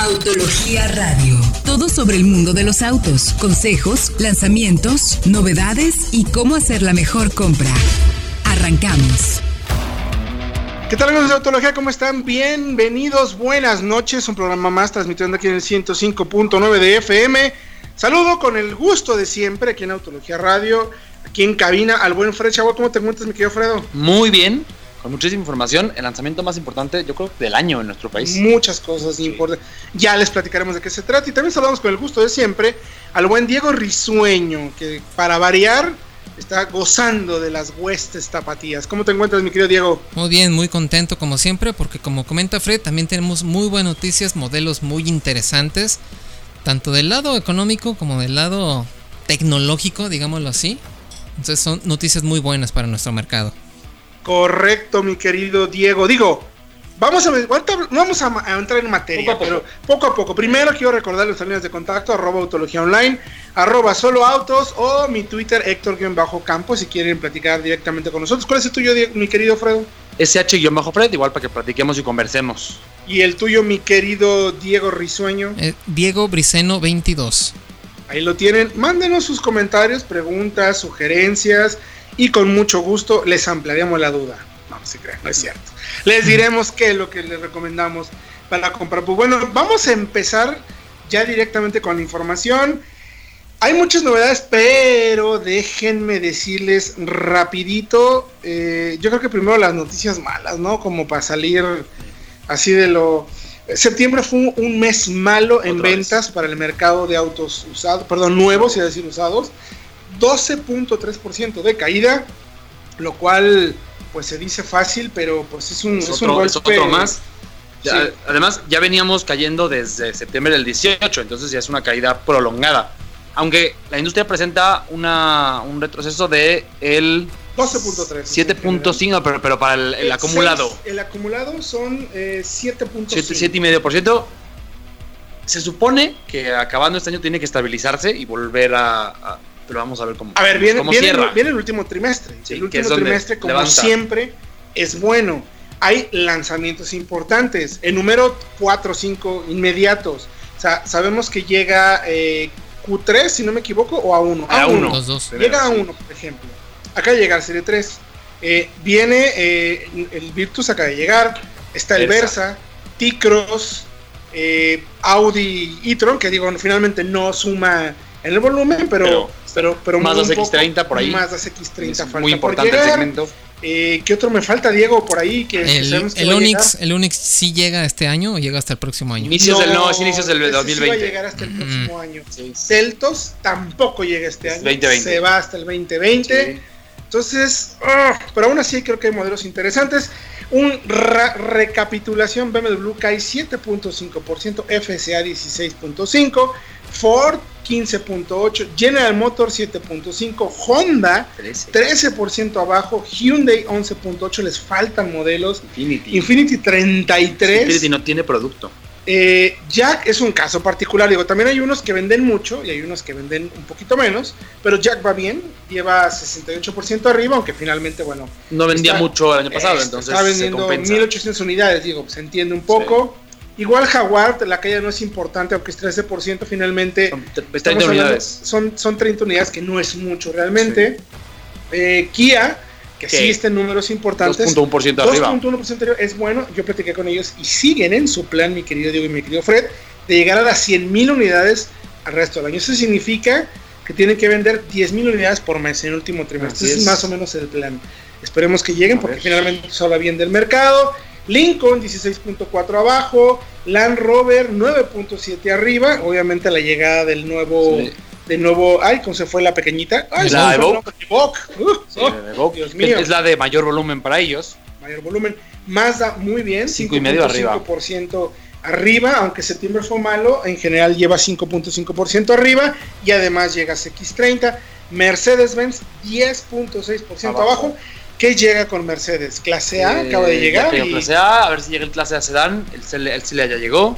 Autología Radio. Todo sobre el mundo de los autos, consejos, lanzamientos, novedades y cómo hacer la mejor compra. Arrancamos. ¿Qué tal amigos de Autología? ¿Cómo están? Bienvenidos, buenas noches. Un programa más transmitiendo aquí en el 105.9 de FM. Saludo con el gusto de siempre aquí en Autología Radio, aquí en cabina, al buen Fred Chavo. ¿Cómo te encuentras, mi querido Fredo? Muy bien, con muchísima información. El lanzamiento más importante, yo creo, del año en nuestro país. Muchas cosas importantes. Ya les platicaremos de qué se trata. Y también saludamos con el gusto de siempre al buen Diego Risueño, que para variar está gozando de las huestes tapatías. ¿Cómo te encuentras, mi querido Diego? Muy bien, muy contento como siempre, porque como comenta Fred, también tenemos muy buenas noticias, modelos muy interesantes, tanto del lado económico como del lado tecnológico, digámoslo así. Entonces son noticias muy buenas para nuestro mercado. Correcto, mi querido Diego. Digo, vamos a, vamos a, entrar en materia, pero poco a poco. Primero quiero recordar las líneas de contacto, arroba autología online, arroba solo autos o mi Twitter, Héctor-Campos, si quieren platicar directamente con nosotros. ¿Cuál es el tuyo, mi querido Fredo? SH-Fred, igual para que platiquemos y conversemos. ¿Y el tuyo, mi querido Diego Risueño? Eh, Diego Briceno 22. Ahí lo tienen. Mándenos sus comentarios, preguntas, sugerencias y con mucho gusto les ampliaremos la duda. No, se crean, no es cierto. Les diremos qué es lo que les recomendamos para comprar. Pues bueno, vamos a empezar ya directamente con la información. Hay muchas novedades, pero déjenme decirles rapidito. Eh, yo creo que primero las noticias malas, ¿no? Como para salir así de lo... Septiembre fue un mes malo en ventas para el mercado de autos usados, perdón, nuevos, y decir usados. 12.3% de caída, lo cual pues se dice fácil, pero pues es un, es, otro, más. Además, ya veníamos cayendo desde septiembre del 18, entonces ya es una caída prolongada. Aunque la industria presenta una, un retroceso de el 12.3. 7.5, pero, pero para el, acumulado. el acumulado son eh, 7.5. 7,5%. Se supone que acabando este año tiene que estabilizarse y volver a pero vamos a ver cómo, a ver, viene, viene, el último trimestre. el último trimestre, como siempre, es bueno. Hay lanzamientos importantes. El número 4 o 5 inmediatos. O sea, sabemos que llega eh, Q3, si no me equivoco, o a 1. A 1. Llega a 1, por ejemplo. Acá llega el Serie 3. Eh, viene eh, el Virtus, acaba de llegar. Está el Versa, T-Cross, Audi e-tron, que digo, finalmente no suma en el volumen, pero pero, pero más de X30 por ahí. Más de X30 falta muy importante el segmento. Eh, ¿Qué otro me falta, Diego, por ahí? Que el, el Onix, el Onix sí llega este año o llega hasta el próximo año. Inicios del no, es inicios del 2020. Sí va a llegar hasta el próximo mm. año. Celtos tampoco llega este año. 2020. Se va hasta el 2020. Entonces, oh, pero aún así creo que hay modelos interesantes. Un recapitulación, BMW cae 7.5%, FCA 16.5%, Ford 15.8, General Motors 7.5, Honda 13%, abajo, Hyundai 11.8, les faltan modelos, Infinity, Infinity 33. Infinity no tiene producto. Eh, Jack es un caso particular, digo, también hay unos que venden mucho y hay unos que venden un poquito menos, pero Jack va bien, lleva 68% arriba, aunque finalmente, bueno. No vendía mucho el año pasado, entonces. Está vendiendo 1800 unidades, digo, se entiende un poco. Igual Jaguar, la caída no es importante, aunque es 13%, finalmente son 30 unidades. Son, son 30 unidades, que no es mucho realmente. Eh, Kia, que sí está en números importantes. 2.1% arriba. 2.1% arriba es bueno. Yo platiqué con ellos y siguen en su plan, mi querido Diego y mi querido Fred, de llegar a las 100.000 unidades al resto del año. Eso significa que tienen que vender 10.000 unidades por mes en el último trimestre. Ese es más o menos el plan. Esperemos que lleguen porque finalmente eso habla bien del mercado. Lincoln 16.4 abajo, Land Rover 9.7 arriba, obviamente la llegada del nuevo del nuevo, ay, cómo se fue la pequeñita, la Evoque, uh, mío. es la de mayor volumen para ellos. Mayor volumen, Mazda muy bien, 5.5% arriba. arriba, aunque septiembre fue malo, en general lleva 5.5% arriba y además llega a X30, Mercedes-Benz 10.6% abajo. abajo ¿Qué llega con Mercedes? ¿Clase A? acaba de eh, llegar. Clase A, a ver si llega el clase A sedán. El, CLA ya llegó.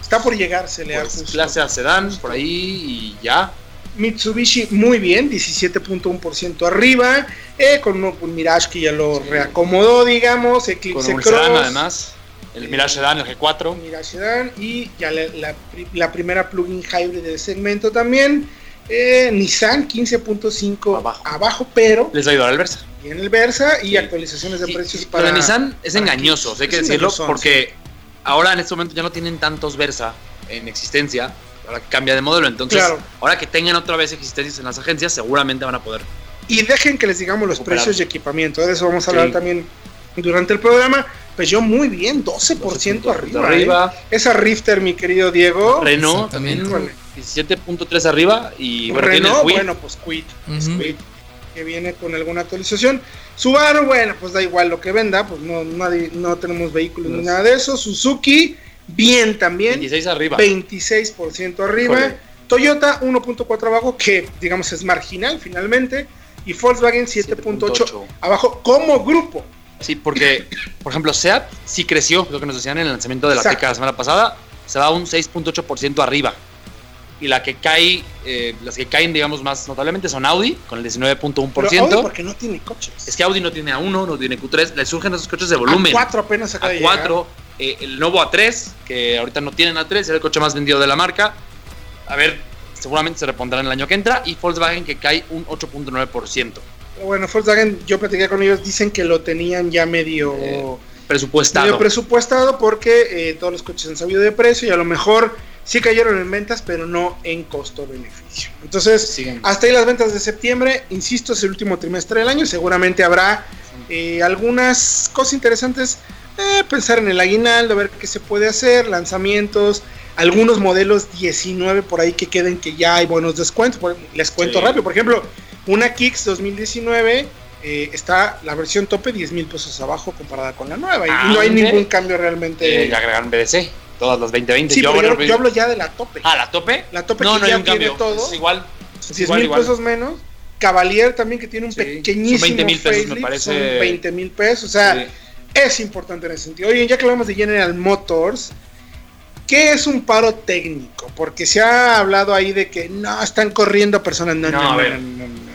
Está por llegar CLA. Pues, clase A sedán, por ahí y ya. Mitsubishi muy bien, 17.1% arriba, eh, con un, Mirage que ya lo reacomodó, digamos, Eclipse con Cross. además. El Mirage Sedan, el G4. Mirage Sedan y ya la, la, la primera plug-in hybrid del segmento también. Eh, Nissan 15.5 Abajo. abajo. pero Les va a ayudar el Versa. en el Versa y Sí. actualizaciones de Sí, precios sí, para. Nissan es engañoso, hay que Es decirlo, porque ahora en este momento ya no tienen tantos Versa en existencia. Ahora que cambia de modelo, entonces Claro. ahora que tengan otra vez existencias en las agencias, seguramente van a poder. Y dejen que les digamos los Recuperar. precios de equipamiento. De eso vamos a hablar también durante el programa. Pues yo muy bien, 12%, arriba. arriba. ¿eh? Esa Rifter, mi querido Diego. Renault también. 17.3 arriba y bueno, Renault, bueno, pues. Kwid, que viene con alguna actualización. Subaru, bueno, pues da igual lo que venda, pues no, nadie, no tenemos vehículos ni nada de eso. Suzuki, bien también, 26 arriba. 26% arriba. Híjole. Toyota 1.4 abajo, que digamos es marginal finalmente. Y Volkswagen 7.8 7.8. abajo como grupo. Sí, porque, por ejemplo, SEAT sí creció, lo que nos decían en el lanzamiento de la Exacto. teca la semana pasada, se va un 6.8% arriba. Y la que cae, eh, las que caen, digamos, más notablemente son Audi, con el Pero Audi 19.1%. porque no tiene coches. Es que Audi no tiene A1, no tiene Q3, le surgen esos coches de volumen. A 4 apenas acaba de llegar. A4, eh, el nuevo A3, que ahorita no tienen A3, es el coche más vendido de la marca. A ver, seguramente se repondrá en el año que entra. Y Volkswagen que cae un 8.9%. Bueno, Volkswagen, yo platiqué con ellos, dicen que lo tenían ya medio, Eh, Presupuestado. medio presupuestado porque eh, todos los coches han sabido de precio y a lo mejor sí cayeron en ventas, pero no en costo-beneficio. Entonces, Siguen. hasta ahí las ventas de septiembre, insisto, es el último trimestre del año, seguramente habrá eh, algunas cosas interesantes, eh, pensar en el aguinaldo, ver qué se puede hacer, lanzamientos, algunos modelos 19 por ahí que queden que ya hay buenos descuentos, les cuento Sí. rápido, por ejemplo, una Kicks 2019 eh, está la versión tope 10 mil pesos abajo comparada con la nueva y no hay ningún cambio realmente. Eh, ya agregaron BDC, todas las 2020. sí, pero bueno, yo, yo hablo ya de la tope. Ah, la tope. La tope no, que no hay ya un tiene todo. Es igual. es 10 igual, mil igual. pesos menos. Cavalier también que tiene un Sí, pequeñísimo son 20,000 pesos, me parece. son 20 mil pesos. O sea, Sí. es importante en ese sentido. Oye, ya que hablamos de General Motors, ¿qué es un paro técnico? Porque se ha hablado ahí de que no están corriendo personas. No, no, No, a no, ver. no, no.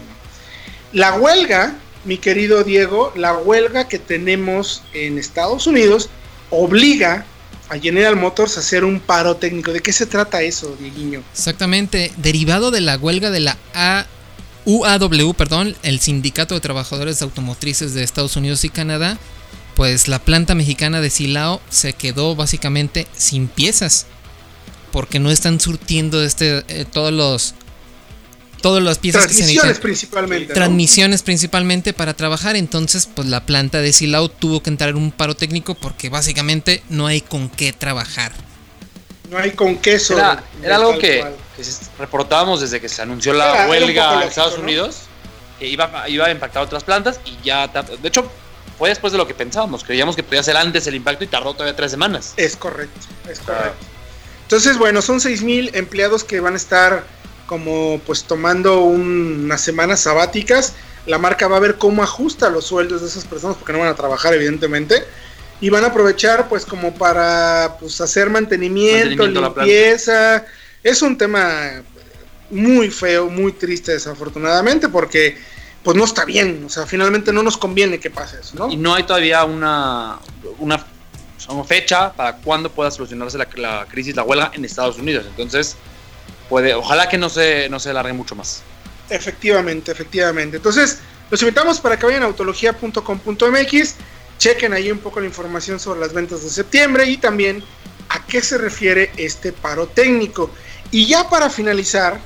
La huelga, mi querido Diego, la huelga que tenemos en Estados Unidos obliga a General Motors a hacer un paro técnico. ¿De qué se trata eso, Dieguiño? Exactamente, derivado de la huelga de la A- UAW, perdón, el Sindicato de Trabajadores Automotrices de Estados Unidos y Canadá, pues la planta mexicana de Silao se quedó básicamente sin piezas porque no están surtiendo este eh, todos los todas las piezas que se Transmisiones necesitan principalmente. ¿no? transmisiones principalmente para trabajar. Entonces, pues la planta de Silao tuvo que entrar en un paro técnico porque básicamente no hay con qué trabajar. No hay con queso. Era, de era algo que, reportábamos desde que se anunció la Era- era huelga poco en Estados ¿no? Unidos, que iba, iba a impactar otras plantas y ya, de hecho, fue después de lo que pensábamos. Creíamos que podía ser antes el impacto y tardó todavía tres semanas. Es correcto, es correcto. Entonces, bueno, son 6.000 empleados que van a estar como pues tomando un- unas semanas sabáticas. La marca va a ver cómo ajusta los sueldos de esas personas porque no van a trabajar evidentemente. Y van a aprovechar pues como para pues hacer mantenimiento, limpieza. Es un tema muy feo, muy triste desafortunadamente porque pues no está bien. O sea, finalmente no nos conviene que pase eso, ¿no? Y no hay todavía una, una, una fecha para cuándo pueda solucionarse la, la crisis, la huelga en Estados Unidos. Entonces, puede, ojalá que no se, no se alargue mucho más. Efectivamente, efectivamente. Entonces, los invitamos para que vayan a autología.com.mx, chequen ahí un poco la información sobre las ventas de septiembre y también a qué se refiere este paro técnico. Y ya para finalizar,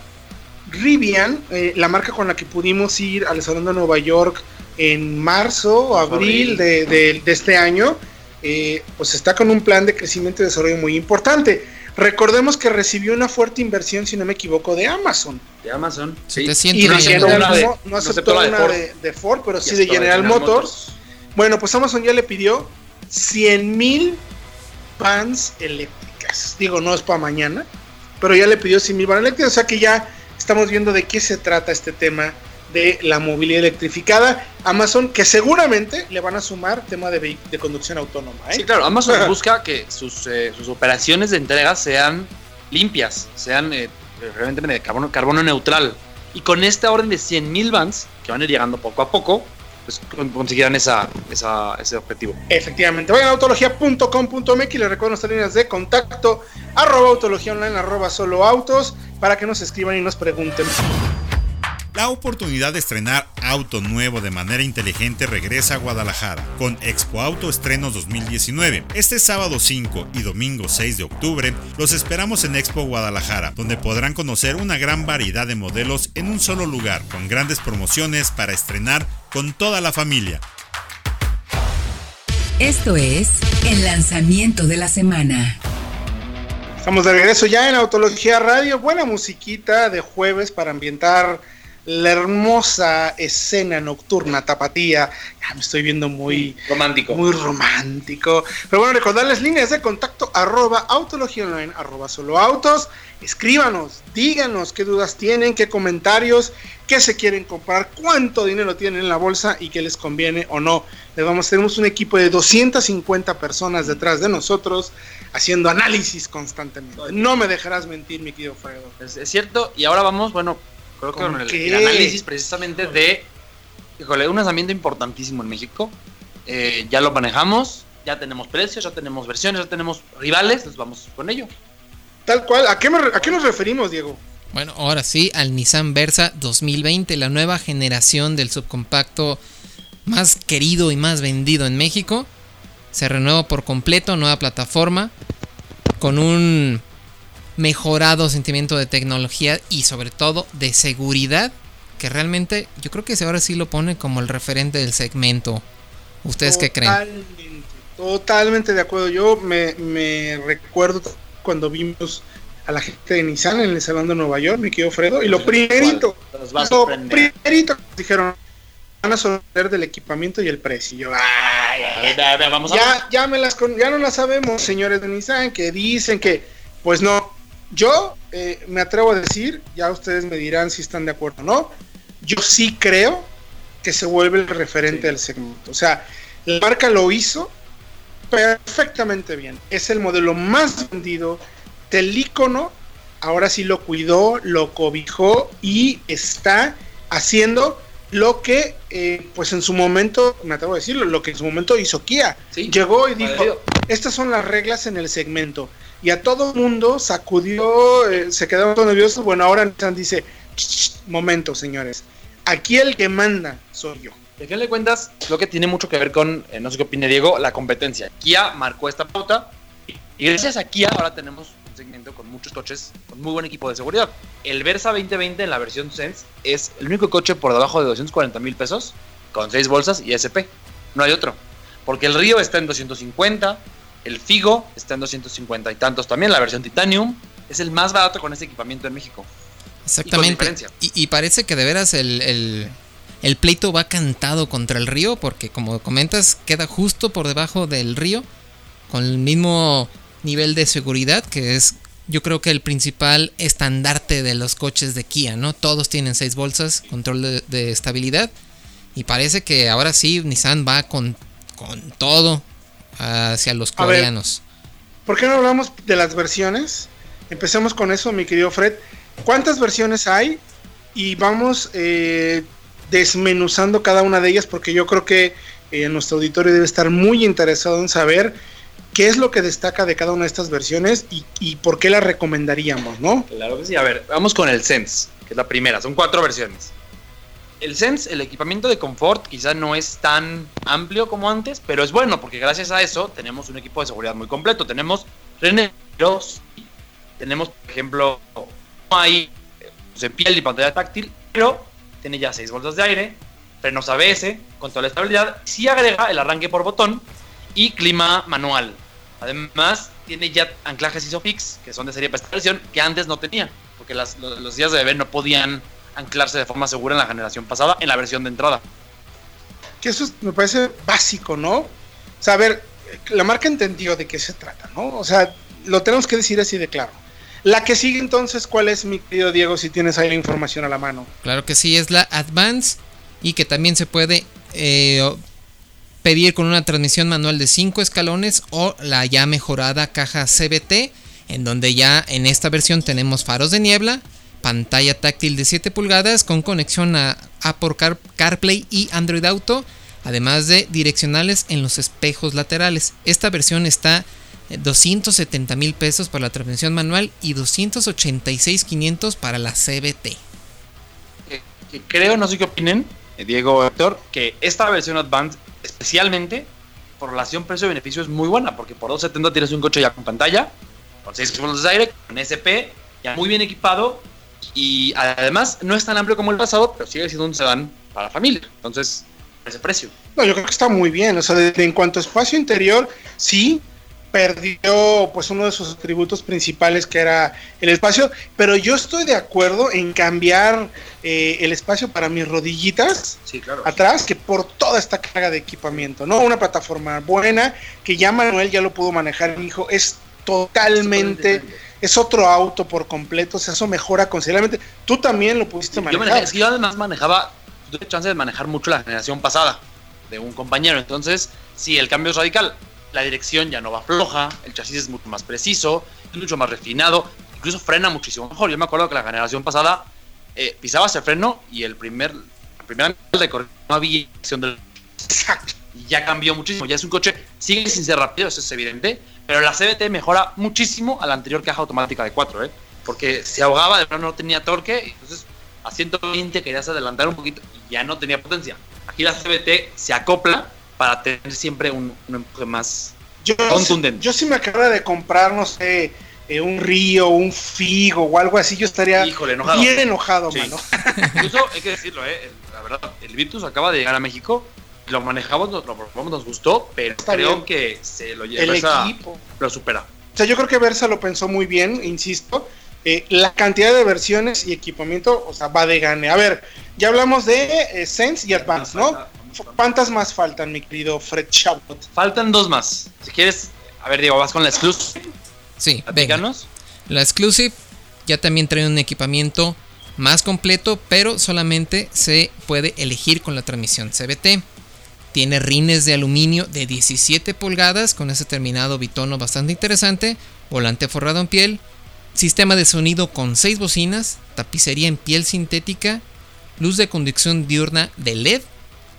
Rivian, eh, la marca con la que pudimos ir al Salón de Nueva York en marzo o abril, Abril. De, de- de este año, eh, pues está con un plan de crecimiento y desarrollo muy importante. Recordemos que recibió una fuerte inversión, si no me equivoco, de Amazon. De Amazon. Sí. 700 Y de no millones aceptó General una de- Mo- no no aceptó aceptó la de una Ford. de, de Ford, pero sí de General Motors. Bueno, pues Amazon ya le pidió 100 mil vans eléctricas. Digo, no es para mañana, pero ya le pidió 100 mil vans eléctricas. O sea que ya estamos viendo de qué se trata este tema de la movilidad electrificada. Amazon, que seguramente le van a sumar tema de, de conducción autónoma. ¿eh? Sí, claro, Amazon busca que sus, eh, sus operaciones de entrega sean limpias, sean eh, realmente de carbono, carbono neutral. Y con esta orden de 100.000 vans, que van a ir llegando poco a poco, pues, consiguieran esa, ese objetivo. Efectivamente, vayan a autología.com.mx y les recuerdo nuestras líneas de contacto, arroba autología online, arroba solo autos, para que nos escriban y nos pregunten. La oportunidad de estrenar auto nuevo de manera inteligente regresa a Guadalajara con Expo Auto Estrenos 2019. Este sábado 5 y domingo 6 de octubre los esperamos en Expo Guadalajara, donde podrán conocer una gran variedad de modelos en un solo lugar, con grandes promociones para estrenar con toda la familia. Esto es el lanzamiento de la semana. Estamos de regreso ya en Autología Radio. Buena musiquita de jueves para ambientar la hermosa escena nocturna tapatía. Ya me estoy viendo muy romántico. Muy romántico. Pero bueno, recordarles líneas de contacto arroba autología online, arroba solo autos. Escríbanos, díganos qué dudas tienen, qué comentarios, qué se quieren comprar, cuánto dinero tienen en la bolsa y qué les conviene o no. Les vamos, tenemos un equipo de 250 personas detrás de nosotros haciendo análisis constantemente. No me dejarás mentir, mi querido Fredo. es cierto, y ahora vamos, bueno, creo que con el, análisis precisamente de, híjole, un lanzamiento importantísimo en México. Eh, ya lo manejamos, ya tenemos precios, ya tenemos versiones, ya tenemos rivales, entonces vamos con ello. Tal cual, ¿a qué, ¿a qué nos referimos, Diego? Bueno, ahora sí, al Nissan Versa 2020, la nueva generación del subcompacto más querido y más vendido en México. Se renueva por completo, nueva plataforma, con un mejorado sentimiento de tecnología y sobre todo de seguridad que realmente yo creo que ahora sí lo pone como el referente del segmento. ¿Ustedes qué creen? Totalmente de acuerdo. Yo me, recuerdo cuando vimos a la gente de Nissan en el Salón de Nueva York, me quedó Fredo, y lo primerito, lo primerito dijeron, van a sorprender del equipamiento y el precio. ya, ya, me las, ya no las sabemos, señores de Nissan, que dicen que, pues no, yo eh, me atrevo a decir, ya ustedes me dirán si están de acuerdo o no, yo sí creo que se vuelve el referente del segmento. O sea, la marca lo hizo perfectamente bien. Es el modelo más vendido del icono. Ahora sí lo cuidó, lo cobijó y está haciendo lo que, eh, pues en su momento, me atrevo a decirlo, lo que en su momento hizo Kia. Llegó y dijo, estas son las reglas en el segmento y a todo mundo sacudió, eh, se quedaron todos nerviosos. Bueno, ahora Nissan dice, momento, señores, aquí el que manda soy yo. De qué le cuentas, lo que tiene mucho que ver con, eh, no sé qué opine Diego, la competencia. Kia marcó esta pauta y gracias a Kia ahora tenemos un segmento con muchos coches con muy buen equipo de seguridad. El Versa 2020 en la versión Sense es el único coche por debajo de 240 mil pesos con 6 bolsas y SP. No hay otro. Porque el Río está en 250, el Figo está en 250 y tantos también. La versión Titanium es el más barato con este equipamiento en México. Exactamente. Y, parece que de veras el, el, pleito va cantado contra el río, porque como comentas, queda justo por debajo del río, con el mismo nivel de seguridad, que es yo creo que el principal estandarte de los coches de Kia, ¿no? Todos tienen seis bolsas, control de, de estabilidad. Y parece que ahora sí Nissan va con, con todo hacia los coreanos. ¿Por qué no hablamos de las versiones? Empecemos con eso, mi querido Fred. ¿Cuántas versiones hay? Y vamos eh, desmenuzando cada una de ellas porque yo creo que eh, nuestro auditorio debe estar muy interesado en saber qué es lo que destaca de cada una de estas versiones y, y, por qué la recomendaríamos, ¿no? Claro que sí. A ver, vamos con el Sense, que es la primera. Son cuatro versiones el Sense, el equipamiento de confort, quizá no es tan amplio como antes, pero es bueno porque gracias a eso tenemos un equipo de seguridad muy completo. Tenemos freneros, tenemos, por ejemplo, no hay pues, piel y pantalla táctil, pero tiene ya 6 bolsas de aire, frenos ABS, control de estabilidad, sí agrega el arranque por botón y clima manual. Además, tiene ya anclajes ISOFIX, que son de serie para esta versión, que antes no tenía, porque los, los días de bebé no podían anclarse de forma segura en la generación pasada, en la versión de entrada. Que eso me parece básico, ¿no? O sea, a ver, la marca entendió de qué se trata, ¿no? O sea, lo tenemos que decir así de claro. La que sigue entonces, ¿cuál es, mi querido Diego, si tienes ahí la información a la mano? Claro que sí, es la Advance y que también se puede eh, pedir con una transmisión manual de 5 escalones o la ya mejorada caja CBT, en donde ya en esta versión tenemos faros de niebla, pantalla táctil de 7 pulgadas con conexión a Apple CarPlay y Android Auto además de direccionales en los espejos laterales. Esta versión está 270 mil pesos para la transmisión manual y 286 para la CBT. Creo, no sé qué opinen, eh, Diego Héctor, que esta versión Advanced, especialmente por relación precio-beneficio, es muy buena, porque por 270 tienes un coche ya con pantalla, con 6 kilómetros de aire, con SP, ya muy bien equipado, y además no es tan amplio como el pasado, pero sigue siendo un sedán para familia. Entonces, ese precio. No, yo creo que está muy bien. O sea, en cuanto a espacio interior, sí, perdió pues uno de sus atributos principales que era el espacio, pero yo estoy de acuerdo en cambiar eh, el espacio para mis rodillitas atrás que por toda esta carga de equipamiento, ¿no? Una plataforma buena que ya Manuel ya lo pudo manejar, mi hijo, es totalmente es otro auto por completo, o sea, eso mejora considerablemente. Tú también lo pudiste manejar. Yo es que yo además manejaba, tuve chance de manejar mucho la generación pasada de un compañero, entonces sí, el cambio es radical la dirección ya no va floja, el chasis es mucho más preciso, es mucho más refinado, incluso frena muchísimo mejor. Yo me acuerdo que la generación pasada eh, pisabas el freno y el primer, de no había dirección del... Exacto. Y ya cambió muchísimo, ya es un coche, sigue sin ser rápido, eso es evidente, pero la CBT mejora muchísimo a la anterior caja automática de 4, ¿eh? porque se ahogaba, de plano no tenía torque, entonces a 120 querías adelantar un poquito y ya no tenía potencia. Aquí la CBT se acopla para tener siempre un, empuje más yo, contundente. Yo si me acabara de comprar, no sé, eh, un río, un figo o algo así, yo estaría bien enojado, mano. Incluso hay que decirlo, eh, la verdad, el Virtus acaba de llegar a México, lo manejamos, lo probamos, nos gustó, pero creo que se lo lleva. El equipo. Lo supera. O sea, yo creo que Versa lo pensó muy bien, insisto. Eh, la cantidad de versiones y equipamiento, o sea, va de gane. A ver, ya hablamos de Sense y Advance, ¿no? ¿Cuántas más faltan, mi querido Fred Chabot? Faltan dos más. Si quieres, a ver, Diego, ¿vas con la Exclusive? Sí, véganos. La Exclusive ya también trae un equipamiento más completo, pero solamente se puede elegir con la transmisión CBT. Tiene rines de aluminio de 17 pulgadas con ese terminado bitono bastante interesante, volante forrado en piel, sistema de sonido con 6 bocinas, tapicería en piel sintética, luz de conducción diurna de LED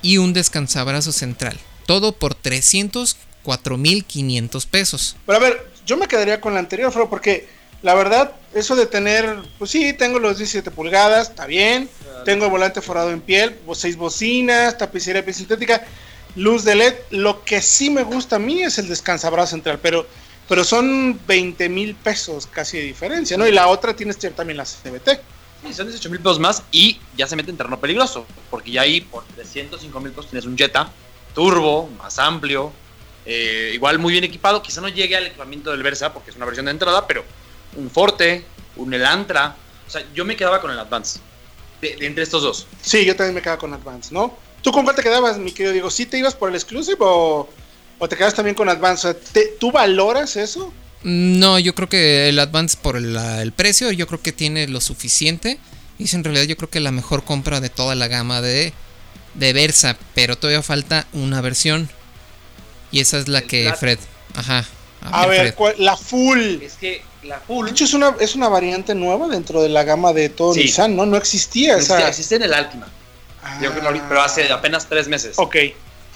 y un descansabrazo central. Todo por 304.500 pesos. Pero a ver, yo me quedaría con la anterior, Fro, porque la verdad, eso de tener, pues sí, tengo los 17 pulgadas, está bien. Tengo el volante forrado en piel, seis bocinas, tapicería piel sintética, luz de LED. Lo que sí me gusta a mí es el descansabrazo central, pero, pero son 20 mil pesos casi de diferencia, ¿no? Y la otra tienes también la CBT. Sí, son 18 mil pesos más y ya se mete en terreno peligroso, porque ya ahí por 305 mil pesos tienes un Jetta turbo, más amplio, eh, igual muy bien equipado, quizá no llegue al equipamiento del Versa porque es una versión de entrada, pero un Forte, un Elantra, o sea, yo me quedaba con el Advance, de, entre estos dos. Sí, yo también me quedaba con Advance, ¿no? ¿Tú con cuál te quedabas, mi querido Diego? ¿Sí te ibas por el Exclusive o, te quedas también con Advance? ¿Tú valoras eso? No, yo creo que el Advance por el, precio, yo creo que tiene lo suficiente. Y en realidad yo creo que la mejor compra de toda la gama de, de Versa, pero todavía falta una versión. Y esa es la que Fred. Ajá. A, ver, la full. Es que la full. De hecho, es una, es una variante nueva dentro de la gama de todo Nissan, ¿no? No existía esa. existe en el Altima. Pero hace apenas tres meses. Ok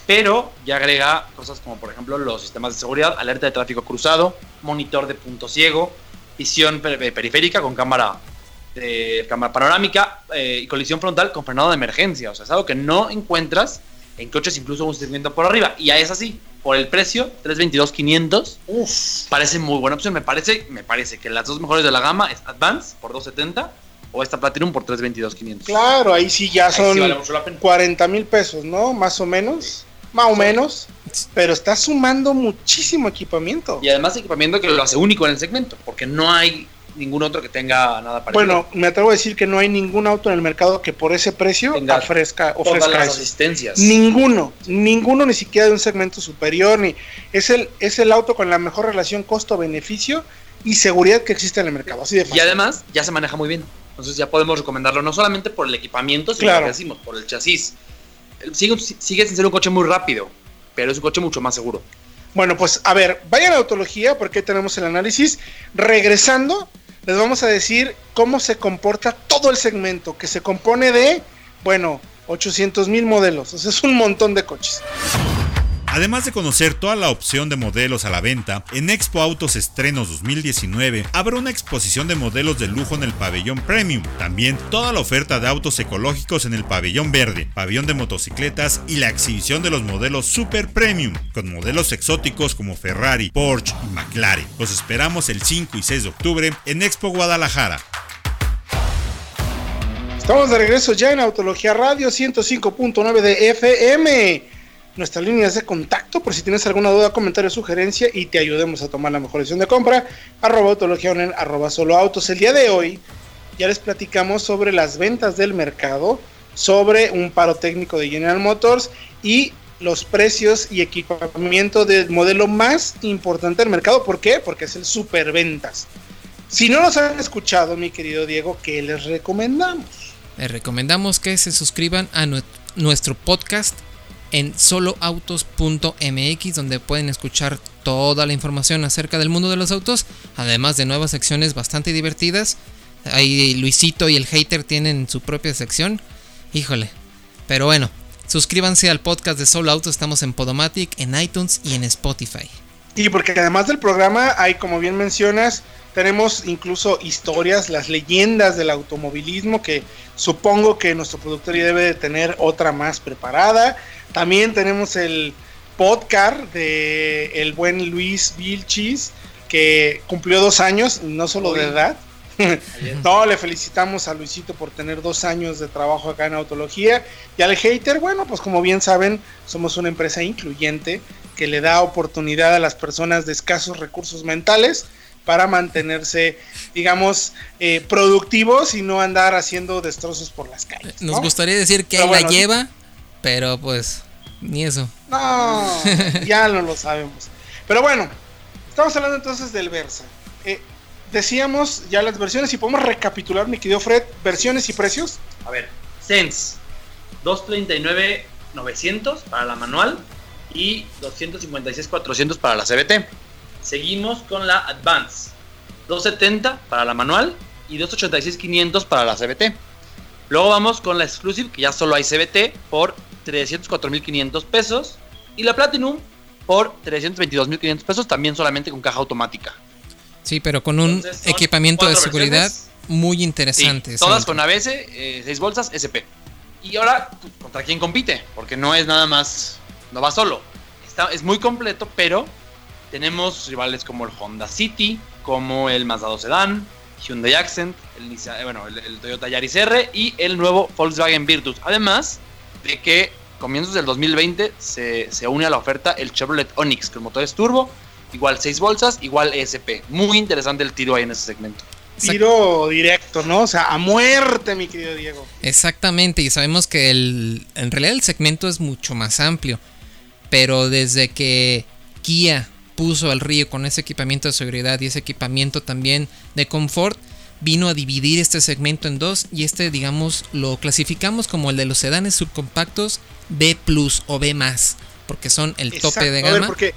pero ya agrega cosas como por ejemplo los sistemas de seguridad, alerta de tráfico cruzado, monitor de punto ciego, visión eh, periférica con cámara, de, cámara panorámica eh, y colisión frontal con frenado de emergencia. O sea, es algo que no encuentras en coches incluso un segmento por arriba. Y ya es así, por el precio, 322.500, parece muy buena opción. Me parece, me parece que las dos mejores de la gama es Advance por 270 o esta Platinum por 322.500. Claro, ahí sí ya son 40 mil pesos, ¿no? Más o menos más o menos, pero está sumando muchísimo equipamiento. Y además equipamiento que lo hace único en el segmento, porque no hay ningún otro que tenga nada parecido. Bueno, me atrevo a decir que no hay ningún auto en el mercado que por ese precio ofrezca, ofrezca todas las asistencias. Ninguno, ninguno ni siquiera de un segmento superior, ni es el, es el auto con la mejor relación costo-beneficio y seguridad que existe en el mercado. Así de Y además ya se maneja muy bien. Entonces ya podemos recomendarlo no solamente por el equipamiento, sino claro. decimos, por el chasis sigue, sigue sin ser un coche muy rápido, pero es un coche mucho más seguro. Bueno, pues a ver, vayan a Autología porque tenemos el análisis. Regresando, les vamos a decir cómo se comporta todo el segmento, que se compone de, bueno, 800 mil modelos. O es un montón de coches. Además de conocer toda la opción de modelos a la venta, en Expo Autos Estrenos 2019 habrá una exposición de modelos de lujo en el pabellón Premium. También toda la oferta de autos ecológicos en el pabellón verde, pabellón de motocicletas y la exhibición de los modelos Super Premium, con modelos exóticos como Ferrari, Porsche y McLaren. Los esperamos el 5 y 6 de octubre en Expo Guadalajara. Estamos de regreso ya en Autología Radio 105.9 de FM nuestras líneas de contacto por si tienes alguna duda, comentario, sugerencia y te ayudemos a tomar la mejor decisión de compra. Arroba autología arroba solo autos. El día de hoy ya les platicamos sobre las ventas del mercado, sobre un paro técnico de General Motors y los precios y equipamiento del modelo más importante del mercado. ¿Por qué? Porque es el superventas. Si no nos han escuchado, mi querido Diego, ¿qué les recomendamos? Les recomendamos que se suscriban a nuestro podcast en soloautos.mx donde pueden escuchar toda la información acerca del mundo de los autos, además de nuevas secciones bastante divertidas. Ahí Luisito y el hater tienen su propia sección. Híjole. Pero bueno, suscríbanse al podcast de Solo Autos, estamos en Podomatic, en iTunes y en Spotify. Y porque además del programa hay, como bien mencionas, tenemos incluso historias, las leyendas del automovilismo que supongo que nuestro productor ya debe de tener otra más preparada. También tenemos el podcast de el buen Luis Vilchis, que cumplió dos años, no solo de edad. no, le felicitamos a Luisito por tener dos años de trabajo acá en Autología. Y al hater, bueno, pues como bien saben, somos una empresa incluyente que le da oportunidad a las personas de escasos recursos mentales para mantenerse, digamos, eh, productivos y no andar haciendo destrozos por las calles. Nos gustaría decir que ahí la lleva, pero pues ni eso. No, ya no lo sabemos. Pero bueno, estamos hablando entonces del Versa. Eh, decíamos ya las versiones y podemos recapitular, mi querido Fred, versiones y precios. A ver, Sense, 239.900 para la manual y 256.400 para la CBT. Seguimos con la Advance, 270 para la manual y 286.500 para la CBT. Luego vamos con la Exclusive, que ya solo hay CBT, por 304.500 pesos. Y la Platinum por 322.500 pesos, también solamente con caja automática. Sí, pero con un equipamiento de seguridad muy interesante. todas con ABS, 6 eh, bolsas, SP. Y ahora, ¿contra quién compite? Porque no es nada más, no va solo. Está, es muy completo, pero tenemos rivales como el Honda City, como el Mazda 2 Sedan, Hyundai Accent, el, eh, bueno, el, Toyota Yaris R y el nuevo Volkswagen Virtus. Además de que comienzos del 2020 se, se une a la oferta el Chevrolet Onix con motores turbo, igual 6 bolsas, igual ESP. Muy interesante el tiro ahí en ese segmento. Tiro directo, ¿no? O sea, a muerte, mi querido Diego. Exactamente, y sabemos que el, en realidad el segmento es mucho más amplio, pero desde que Kia puso al río con ese equipamiento de seguridad y ese equipamiento también de confort, vino a dividir este segmento en dos y este digamos lo clasificamos como el de los sedanes subcompactos B plus o B más porque son el tope de gama. porque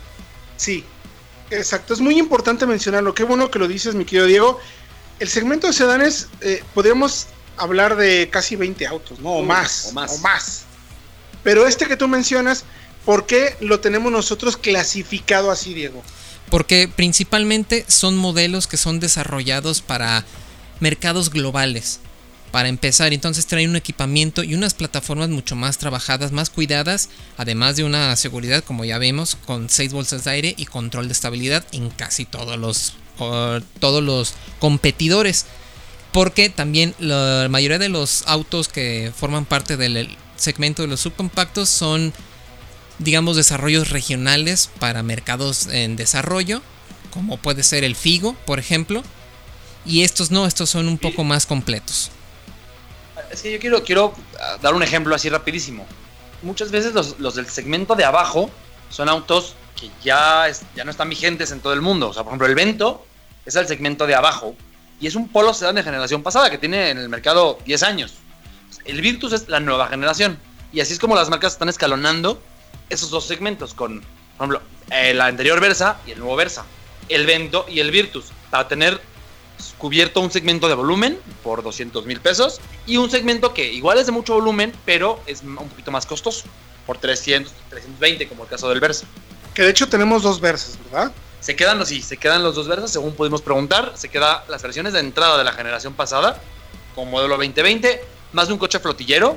sí, exacto, es muy importante mencionarlo. Qué bueno que lo dices, mi querido Diego. El segmento de sedanes eh, podríamos hablar de casi 20 autos, ¿no? O más, o más. O más. Pero este que tú mencionas, ¿por qué lo tenemos nosotros clasificado así, Diego? Porque principalmente son modelos que son desarrollados para mercados globales. Para empezar, entonces trae un equipamiento y unas plataformas mucho más trabajadas, más cuidadas, además de una seguridad, como ya vemos, con 6 bolsas de aire y control de estabilidad en casi todos los, todos los competidores. Porque también la mayoría de los autos que forman parte del segmento de los subcompactos son, digamos, desarrollos regionales para mercados en desarrollo, como puede ser el Figo, por ejemplo, y estos no, estos son un poco más completos. Es que yo quiero, quiero ah, dar un ejemplo así rapidísimo. Muchas veces los, del segmento de abajo son autos que ya, ya no están vigentes en todo el mundo. O sea, por ejemplo, el Vento es el segmento de abajo y es un polo sedán de generación pasada que tiene en el mercado 10 años. El Virtus es la nueva generación. Y así es como las marcas están escalonando esos dos segmentos con, por ejemplo, el anterior Versa y el nuevo Versa. El Vento y el Virtus. Para tener cubierto un segmento de volumen por 200 mil pesos y un segmento que igual es de mucho volumen, pero es un poquito más costoso, por 300, 320 como el caso del Versa. Que de hecho tenemos dos Versas, ¿verdad? Se quedan los, sí, se quedan los dos Versas, según pudimos preguntar, se quedan las versiones de entrada de la generación pasada, con modelo 2020, más de un coche flotillero,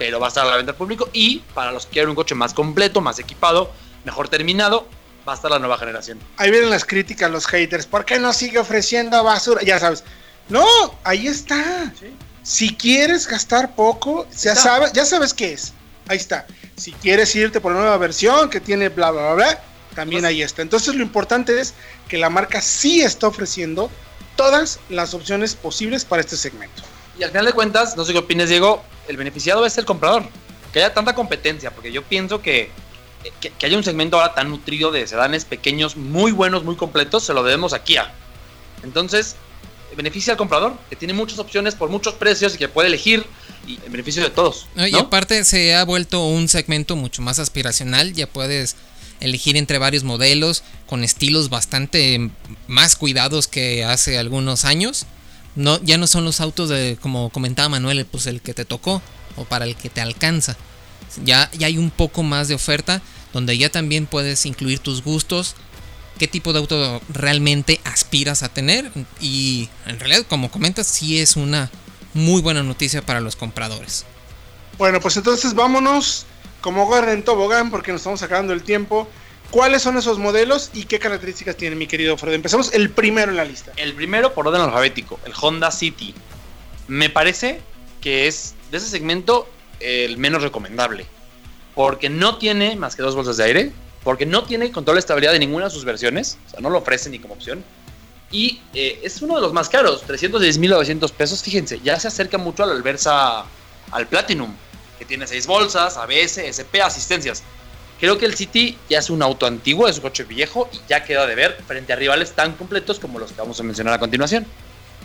pero va a estar a la venta al público, y para los que quieren un coche más completo, más equipado, mejor terminado, va a estar la nueva generación. Ahí vienen las críticas, los haters. ¿Por qué no sigue ofreciendo basura? Ya sabes. No, ahí está. Si quieres gastar poco, ya sabes, ya sabes qué es. Ahí está. Si quieres irte por la nueva versión que tiene bla bla bla, bla también ahí está. Entonces lo importante es que la marca sí está ofreciendo todas las opciones posibles para este segmento. Y al final de cuentas, no sé qué opinas, Diego, el beneficiado es el comprador. Que haya tanta competencia, porque yo pienso que que, haya un segmento ahora tan nutrido de sedanes pequeños, muy buenos, muy completos, se lo debemos a Kia. Entonces, beneficia al comprador, que tiene muchas opciones por muchos precios y que puede elegir y en beneficio de todos. Y aparte se ha vuelto un segmento mucho más aspiracional, ya puedes elegir entre varios modelos con estilos bastante más cuidados que hace algunos años. No, ya no son los autos de, como comentaba Manuel, pues el que te tocó o para el que te alcanza. Ya, ya hay un poco más de oferta donde ya también puedes incluir tus gustos, qué tipo de auto realmente aspiras a tener y en realidad como comentas sí es una muy buena noticia para los compradores. Bueno, pues entonces vámonos como Gordon Tobogán porque nos estamos acabando el tiempo. ¿Cuáles son esos modelos y qué características tiene mi querido Fred? Empezamos el primero en la lista. El primero por orden alfabético, el Honda City. Me parece que es de ese segmento el menos recomendable. Porque no tiene más que dos bolsas de aire, porque no tiene control de estabilidad de ninguna de sus versiones, o sea, no lo ofrece ni como opción. Y eh, es uno de los más caros, 310.900 pesos. Fíjense, ya se acerca mucho al Versa, al Platinum, que tiene seis bolsas, ABS, SP, asistencias. Creo que el City ya es un auto antiguo, es un coche viejo y ya queda de ver frente a rivales tan completos como los que vamos a mencionar a continuación.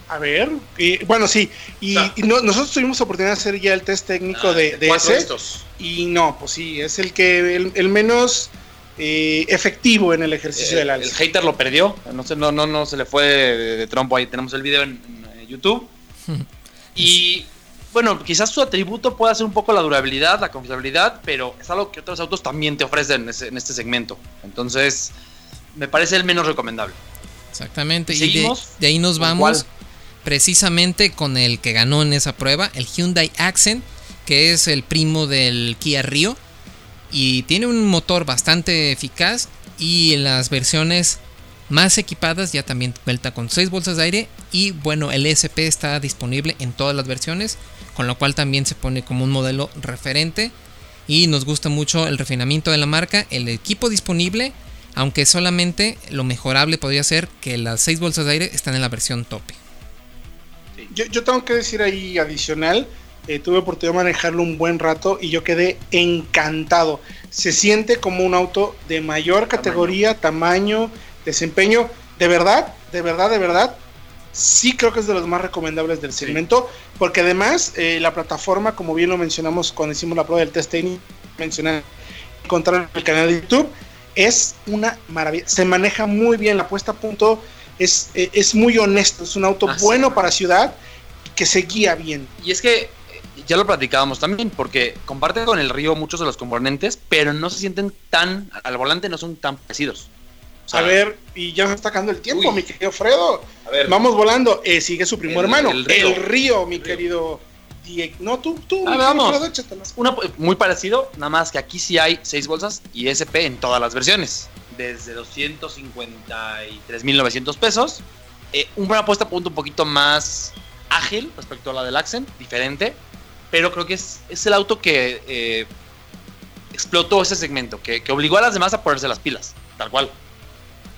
A ver, y, bueno, sí, y, nosotros tuvimos oportunidad de hacer ya el test técnico ah, de, de ese. Estos? Y no, pues sí, es el que el, menos eh, efectivo en el ejercicio del alza. El hater lo perdió, no, se, no, no, no se le fue de, trompo ahí, tenemos el video en, YouTube. y bueno, quizás su atributo pueda ser un poco la durabilidad, la confiabilidad, pero es algo que otros autos también te ofrecen en, este segmento. Entonces, me parece el menos recomendable. Exactamente, y, de, ahí nos vamos precisamente con el que ganó en esa prueba, el Hyundai Accent, que es el primo del Kia Rio. Y tiene un motor bastante eficaz y en las versiones más equipadas ya también cuenta con 6 bolsas de aire y bueno el SP está disponible en todas las versiones con lo cual también se pone como un modelo referente. Y nos gusta mucho el refinamiento de la marca el equipo disponible aunque solamente lo mejorable podría ser que las 6 bolsas de aire están en la versión tope. Yo, tengo que decir ahí adicional, eh, tuve oportunidad de manejarlo un buen rato y yo quedé encantado. Se siente como un auto de mayor categoría, tamaño, desempeño. De verdad, de verdad, de verdad, sí creo que es de los más recomendables del segmento, porque además eh, la plataforma, como bien lo mencionamos cuando hicimos la prueba del test técnico, mencioné encontrar el canal de YouTube, es una maravilla. Se maneja muy bien la puesta a punto es, eh, es muy honesto, es un auto bueno para ciudad que se guía bien. Y es que eh, ya lo platicábamos también, porque comparte con el río muchos de los componentes, pero no se sienten tan, al volante no son tan parecidos. A ver, y ya me está acabando el tiempo, mi querido Fredo. A ver. Vamos volando. Eh, sigue su primo hermano, el río, mi querido. No, tú, tú. Ah, vamos. Una, muy parecido, nada más que aquí sí hay seis bolsas y SP en todas las versiones desde 253.900 pesos. Eh, una apuesta a punto un poquito más ágil respecto a la del Accent, diferente, pero creo que es, es el auto que eh, explotó ese segmento, que, obligó a las demás a ponerse las pilas, tal cual.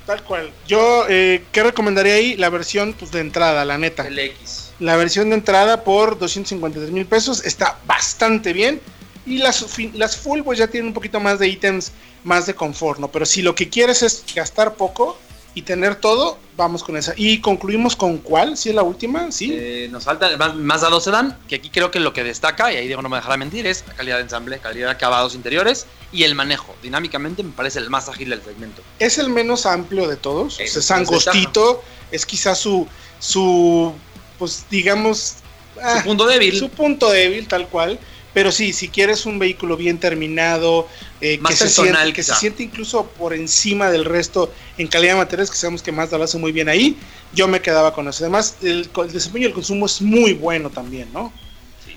Tal cual. Yo, eh, ¿qué recomendaría ahí? La versión pues, de entrada, la neta. El X. La versión de entrada por 253 mil pesos está bastante bien. Y las, las full pues ya tienen un poquito más de ítems más de confort, ¿no? Pero si lo que quieres es gastar poco, y tener todo, vamos con esa. Y concluimos con cuál, si es la última, sí. Eh, nos falta Mazda 2 Sedan, que aquí creo que lo que destaca, y ahí Diego no me dejará mentir, es la calidad de ensamble, calidad de acabados interiores y el manejo. Dinámicamente me parece el más ágil del segmento. Es el menos amplio de todos, es angostito, es quizás su, su, pues digamos... su ah, punto débil. Su punto débil, tal cual pero sí, si quieres un vehículo bien terminado, eh, que, se siente, que se siente incluso por encima del resto en calidad de materiales, que sabemos que Mazda lo hace muy bien ahí, yo me quedaba con eso. Además, el, desempeño del consumo es muy bueno también, ¿no?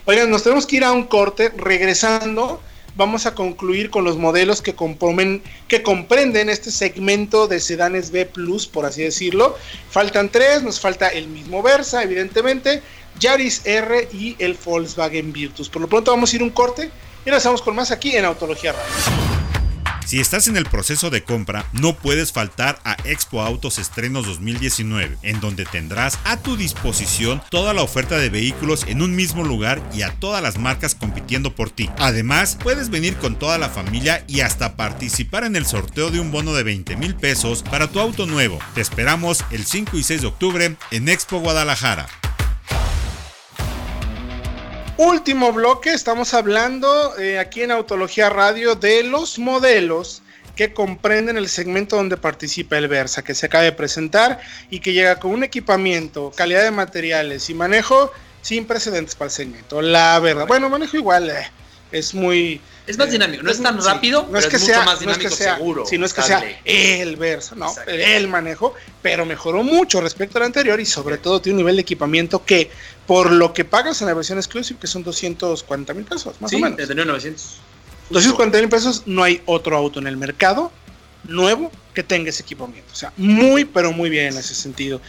Oigan, nos tenemos que ir a un corte. Regresando, vamos a concluir con los modelos que, que comprenden este segmento de sedanes B, por así decirlo. Faltan tres, nos falta el mismo Versa, evidentemente Yaris R y el Volkswagen Virtus. Por lo pronto vamos a ir un corte y regresamos con más aquí en Autología Radio. Si estás en el proceso de compra, no puedes faltar a Expo Autos Estrenos 2019, en donde tendrás a tu disposición toda la oferta de vehículos en un mismo lugar y a todas las marcas compitiendo por ti. Además, puedes venir con toda la familia y hasta participar en el sorteo de un bono de 20 mil pesos para tu auto nuevo. Te esperamos el 5 y 6 de octubre en Expo Guadalajara. Último bloque, estamos hablando eh, aquí en Autología Radio de los modelos que comprenden el segmento donde participa el Versa, que se acaba de presentar y que llega con un equipamiento, calidad de materiales y manejo sin precedentes para el segmento. La verdad, bueno, manejo igual, eh, es muy es más dinámico, no es tan rápido, no es que sea, más dinámico, no es que sea, seguro. Sino es que sea el Versa, no, el manejo, pero mejoró mucho respecto al anterior y sobre todo tiene un nivel de equipamiento que, por lo que pagas en la versión exclusive, que son 240 mil pesos, más o menos. 900. 240 mil pesos, no hay otro auto en el mercado nuevo que tenga ese equipamiento. O sea, muy, pero muy bien en ese sentido.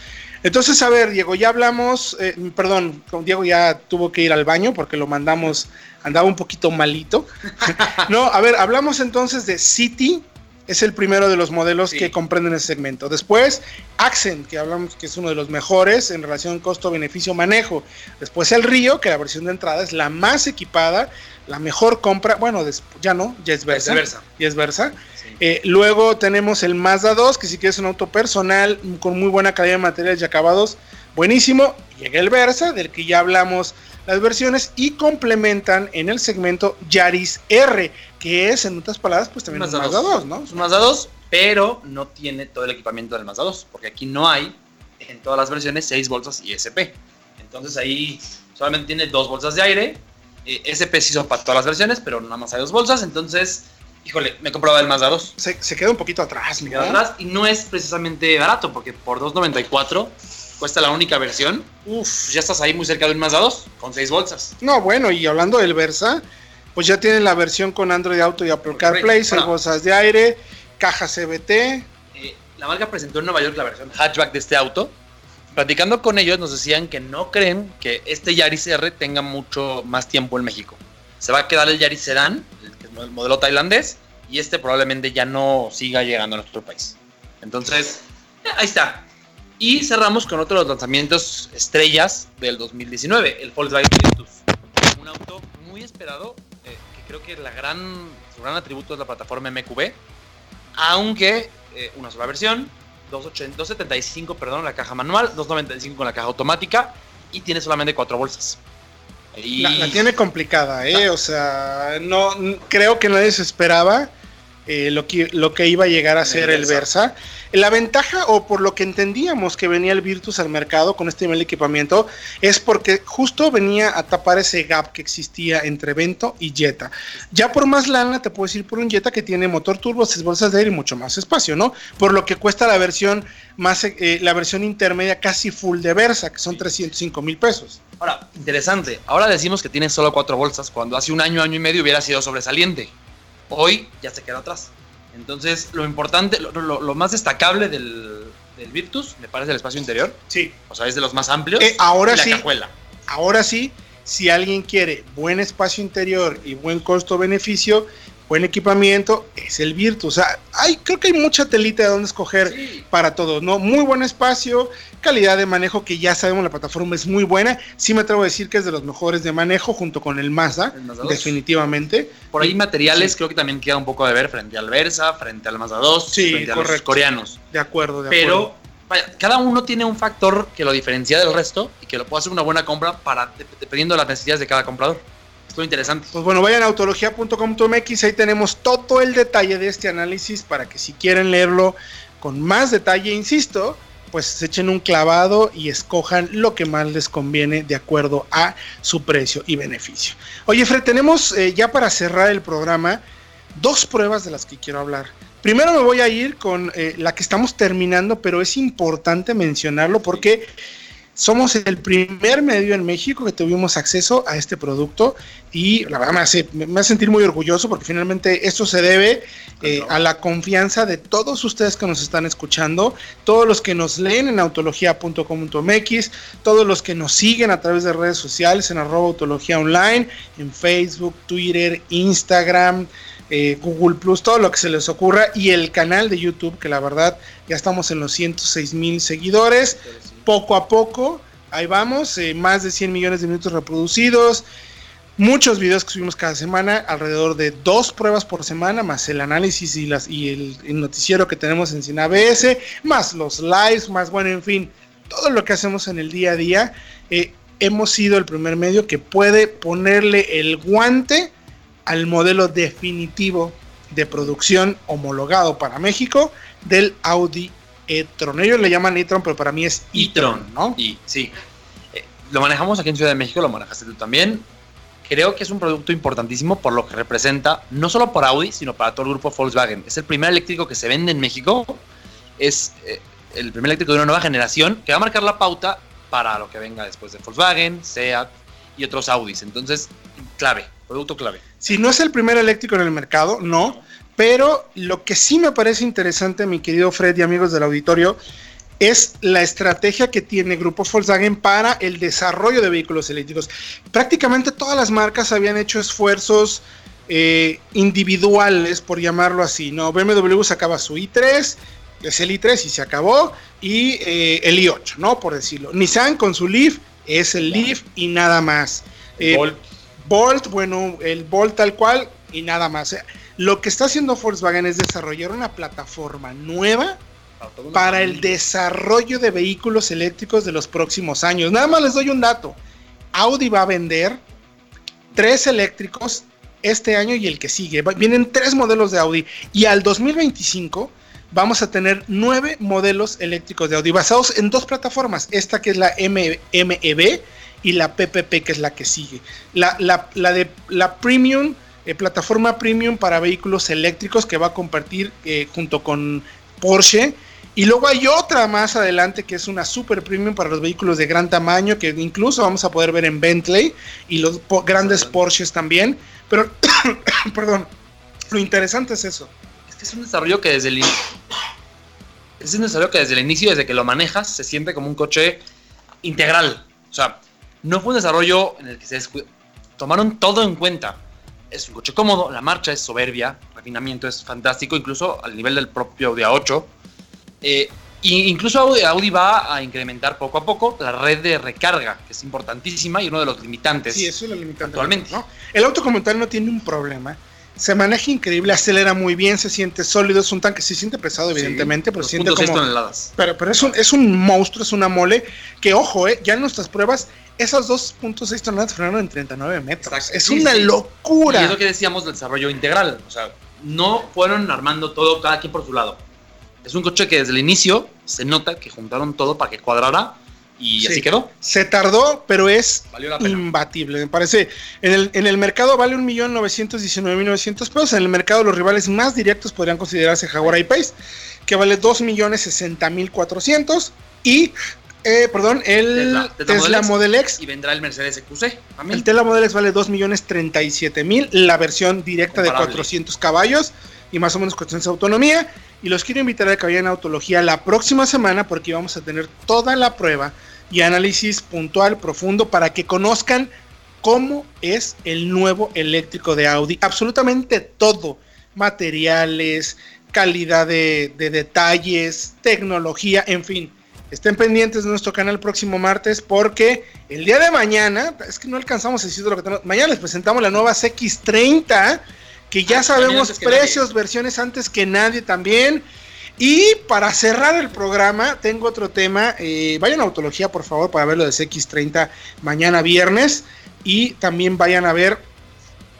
Entonces, a ver, Diego, ya hablamos, eh, perdón, Diego ya tuvo que ir al baño porque lo mandamos andaba un poquito malito. no, a ver, hablamos entonces de City, es el primero de los modelos que comprenden el segmento. Después, Accent, que hablamos que es uno de los mejores en relación costo-beneficio-manejo. Después, el Río, que la versión de entrada es la más equipada, la mejor compra. Bueno, ya no, ya es Versa. Ya es Versa. Eh, luego tenemos el Mazda 2, que si quieres un auto personal con muy buena calidad de materiales y acabados, buenísimo. Llega el Versa, del que ya hablamos las versiones y complementan en el segmento Yaris R, que es en otras palabras pues también un Mazda 2, ¿no? Es un Mazda 2, pero no tiene todo el equipamiento del Mazda 2, porque aquí no hay en todas las versiones 6 bolsas ISP. Entonces ahí solamente tiene dos bolsas de aire. Eh, SP sí son para todas las versiones, pero nada más hay dos bolsas, entonces híjole, me compraba el Mazda 2. Se, se, queda un poquito atrás, ¿no? atrás y no es precisamente barato, porque por 2.94 cuesta la única versión, Uf. ya estás ahí muy cerca de un Mazda 2 con 6 bolsas. No, bueno, y hablando del Versa, pues ya tienen la versión con Android Auto y Apple CarPlay, 6 bolsas de aire, caja CBT. Eh, la marca presentó en Nueva York la versión hatchback de este auto. Platicando con ellos nos decían que no creen que este Yaris R tenga mucho más tiempo en México. Se va a quedar el Yaris Sedan, el modelo tailandés, y este probablemente ya no siga llegando a nuestro país. Entonces, ahí está. Y cerramos con otro de los lanzamientos estrellas del 2019, el Volkswagen Virtus. Un auto muy esperado, eh, que creo que la gran, su gran atributo es la plataforma MQB, aunque eh, una sola versión, 275, perdón, la caja manual, 295 con la caja automática y tiene solamente cuatro bolsas. Y... La, tiene complicada, ¿eh? O sea, no, creo que nadie se esperaba eh, lo, que, lo que iba a llegar a ser el Versa. La ventaja, o por lo que entendíamos que venía el Virtus al mercado con este nivel de equipamiento, es porque justo venía a tapar ese gap que existía entre Vento y Jetta. Ya por más lana te puedes ir por un Jetta que tiene motor turbo, seis bolsas de aire y mucho más espacio, ¿no? Por lo que cuesta la versión más, eh, la versión intermedia casi full de Versa, que son 305 mil pesos. Ahora, interesante. Ahora decimos que tiene solo cuatro bolsas, cuando hace un año, año y medio hubiera sido sobresaliente hoy ya se queda atrás. Entonces, lo importante, lo, más destacable del, Virtus, me parece el espacio interior. Sí. O sea, es de los más amplios. Eh, ahora sí. Ahora sí, si alguien quiere buen espacio interior y buen costo-beneficio, buen equipamiento, es el Virtus. O sea, hay, creo que hay mucha telita de donde escoger para todos, ¿no? Muy buen espacio, calidad de manejo que ya sabemos la plataforma es muy buena. Sí me atrevo a decir que es de los mejores de manejo junto con el Mazda, definitivamente. Por ahí materiales creo que también queda un poco de ver frente al Versa, frente al Mazda 2, frente a los coreanos. De acuerdo, de Pero cada uno tiene un factor que lo diferencia del resto y que lo puede hacer una buena compra para dependiendo de las necesidades de cada comprador. Es muy interesante. Pues bueno, vayan a autología.com.mx, ahí tenemos todo el detalle de este análisis para que si quieren leerlo con más detalle, insisto, pues se echen un clavado y escojan lo que más les conviene de acuerdo a su precio y beneficio. Oye, Fred, tenemos eh, ya para cerrar el programa dos pruebas de las que quiero hablar. Primero me voy a ir con eh, la que estamos terminando, pero es importante mencionarlo porque somos el primer medio en México que tuvimos acceso a este producto y la verdad me hace, me sentir muy orgulloso porque finalmente esto se debe eh, a la confianza de todos ustedes que nos están escuchando, todos los que nos leen en autología.com.mx, todos los que nos siguen a través de redes sociales en arroba autología online, en Facebook, Twitter, Instagram, eh, Google Plus, todo lo que se les ocurra y el canal de YouTube, que la verdad ya estamos en los 106 mil seguidores, poco a poco, ahí vamos, eh, más de 100 millones de minutos reproducidos, muchos videos que subimos cada semana, alrededor de dos pruebas por semana, más el análisis y, las, y el, noticiero que tenemos en CINABS, más los lives, más bueno, en fin, todo lo que hacemos en el día a día. Eh, hemos sido el primer medio que puede ponerle el guante al modelo definitivo de producción homologado para México del Audi e-tron. Ellos le llaman e-tron, pero para mí es e-tron, ¿no? Y sí. Eh, lo manejamos aquí en Ciudad de México, lo manejaste tú también. Creo que es un producto importantísimo por lo que representa, no solo para Audi, sino para todo el grupo Volkswagen. Es el primer eléctrico que se vende en México. Es eh, el primer eléctrico de una nueva generación que va a marcar la pauta para lo que venga después de Volkswagen, SEAT y otros Audis. Entonces, clave, producto clave. Si no es el primer eléctrico en el mercado, no. Pero lo que sí me parece interesante, mi querido Fred y amigos del auditorio, es la estrategia que tiene Grupo Volkswagen para el desarrollo de vehículos eléctricos. Prácticamente todas las marcas habían hecho esfuerzos eh, individuales, por llamarlo así, ¿no? BMW sacaba su i3, es el i3 y se acabó, y eh, el i8, ¿no? Por decirlo. Nissan con su Leaf es el Leaf y nada más. Eh, Bolt, bueno, el Bolt tal cual y nada más. Lo que está haciendo Volkswagen es desarrollar una plataforma nueva para el desarrollo de vehículos eléctricos de los próximos años. Nada más les doy un dato. Audi va a vender tres eléctricos este año y el que sigue. Vienen tres modelos de Audi y al 2025 vamos a tener nueve modelos eléctricos de Audi basados en dos plataformas. Esta que es la MEB y la PPP que es la que sigue. La, de la Premium, eh, plataforma Premium para vehículos eléctricos que va a compartir eh, junto con Porsche. Y luego hay otra más adelante que es una super premium para los vehículos de gran tamaño que incluso vamos a poder ver en Bentley y los grandes Porsches también. Pero, perdón, lo interesante es eso. Es que es un desarrollo que desde el es un desarrollo que desde el inicio, desde que lo manejas, se siente como un coche integral. O sea, no fue un desarrollo en el que se tomaron todo en cuenta. Es un coche cómodo, la marcha es soberbia, el refinamiento es fantástico, incluso al nivel del propio Audi A8. Eh, incluso Audi, va a incrementar poco a poco la red de recarga, que es importantísima y uno de los limitantes. Sí, eso es lo limitante. Actualmente. ¿no? El auto como tal no tiene un problema se maneja increíble, acelera muy bien, se siente sólido, es un tanque, se siente pesado evidentemente, pero se siente como... Toneladas. Pero, pero es, un, es un monstruo, es una mole, que ojo, eh, ya en nuestras pruebas, esas 2.6 toneladas frenaron en 39 metros. Es una locura. Y es lo que decíamos del desarrollo integral, o sea, no fueron armando todo cada quien por su lado. Es un coche que desde el inicio se nota que juntaron todo para que cuadrara y así quedó. Se tardó, pero es imbatible. Me parece. En el, en el mercado vale 1.919.900 pesos. En el mercado, los rivales más directos podrían considerarse Jaguar I-Pace, que vale 2.060.400. Y, eh, perdón, el Tesla, Model, X, Y vendrá el Mercedes EQC. El Tesla Model X vale 2.037.000. La versión directa de 400 caballos y más o menos cuestiones de autonomía. Y los quiero invitar a que vayan a Autología la próxima semana porque vamos a tener toda la prueba y análisis puntual, profundo, para que conozcan cómo es el nuevo eléctrico de Audi. Absolutamente todo. Materiales, calidad de, detalles, tecnología, en fin. Estén pendientes de nuestro canal el próximo martes porque el día de mañana, es que no alcanzamos a decir lo que tenemos. Mañana les presentamos la nueva CX30, que ya ah, sabemos precios, versiones antes que nadie también. Y para cerrar el programa, tengo otro tema. Eh, vayan a Autología, por favor, para ver lo de CX30 mañana viernes. Y también vayan a ver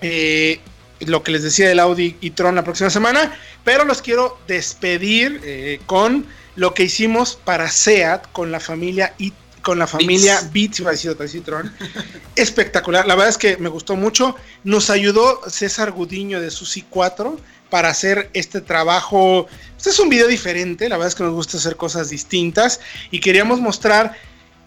eh, lo que les decía del Audi y Tron la próxima semana. Pero los quiero despedir eh, con lo que hicimos para SEAT con la familia y con la familia Beats, iba a decir otra Tron. Espectacular. La verdad es que me gustó mucho. Nos ayudó César Gudiño de Susi 4 para hacer este trabajo. Este es un video diferente, la verdad es que nos gusta hacer cosas distintas y queríamos mostrar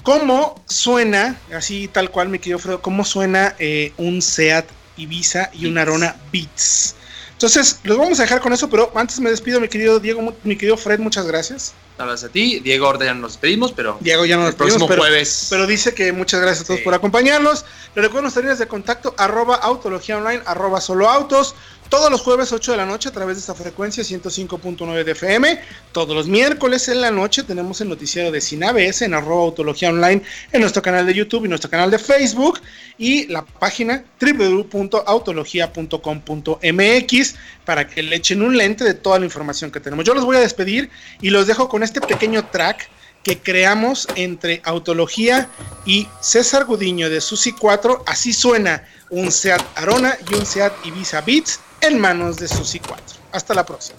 cómo suena, así tal cual me querido Fredo, cómo suena eh, un Seat Ibiza y un Arona Beats. Entonces, los vamos a dejar con eso, pero antes me despido, mi querido Diego, mi querido Fred, muchas gracias. Gracias a ti, Diego, ahora ya nos despedimos, pero. Diego ya nos despedimos, pero, jueves. pero dice que muchas gracias a todos por acompañarnos. Les recuerdo nuestras líneas de contacto, arroba autología online, arroba solo autos todos los jueves 8 de la noche a través de esta frecuencia 105.9 de FM. Todos los miércoles en la noche tenemos el noticiero de Sinabes en arroba autología online en nuestro canal de YouTube y nuestro canal de Facebook y la página www.autologia.com.mx para que le echen un lente de toda la información que tenemos. Yo los voy a despedir y los dejo con este pequeño track que creamos entre Autología y César Gudiño de Susi 4. Así suena un SEAT Arona y un SEAT Ibiza Beats en manos de Susi 4. Hasta la próxima.